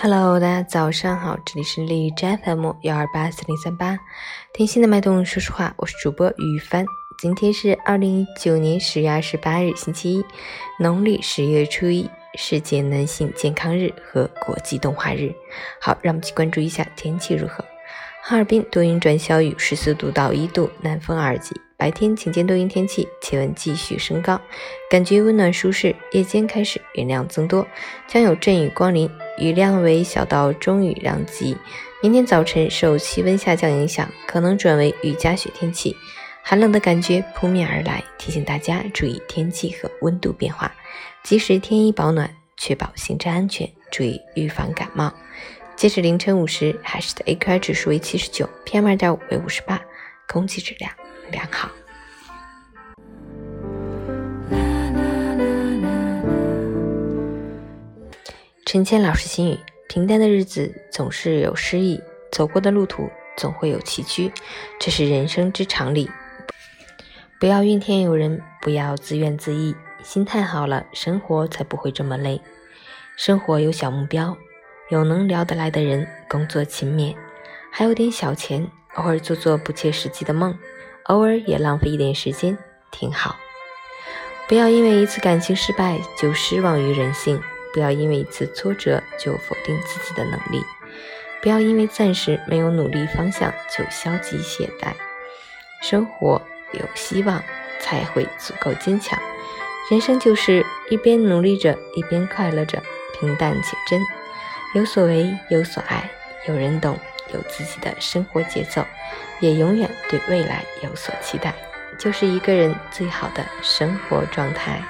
Hello，大家早上好，这里是荔枝 FM 幺二八四零三八，听心的脉动，说实话，我是主播于帆。今天是二零一九年十月二十八日，星期一，农历十月初一，世界男性健康日和国际动画日。好，让我们去关注一下天气如何。哈尔滨多云转小雨，十四度到一度，南风二级。白天晴间多云天气，气温继续升高，感觉温暖舒适。夜间开始云量增多，将有阵雨光临。雨量为小到中雨量级。明天早晨受气温下降影响，可能转为雨夹雪天气，寒冷的感觉扑面而来，提醒大家注意天气和温度变化，及时添衣保暖，确保行车安全，注意预防感冒。截止凌晨五时，海市的 AQI 指数为七十九，PM 二点五为五十八，空气质量良好。陈谦老师心语：平淡的日子总是有诗意，走过的路途总会有崎岖，这是人生之常理。不要怨天尤人，不要自怨自艾，心态好了，生活才不会这么累。生活有小目标，有能聊得来的人，工作勤勉，还有点小钱，偶尔做做不切实际的梦，偶尔也浪费一点时间，挺好。不要因为一次感情失败就失望于人性。不要因为一次挫折就否定自己的能力，不要因为暂时没有努力方向就消极懈怠。生活有希望才会足够坚强。人生就是一边努力着，一边快乐着，平淡且真。有所为，有所爱，有人懂，有自己的生活节奏，也永远对未来有所期待，就是一个人最好的生活状态。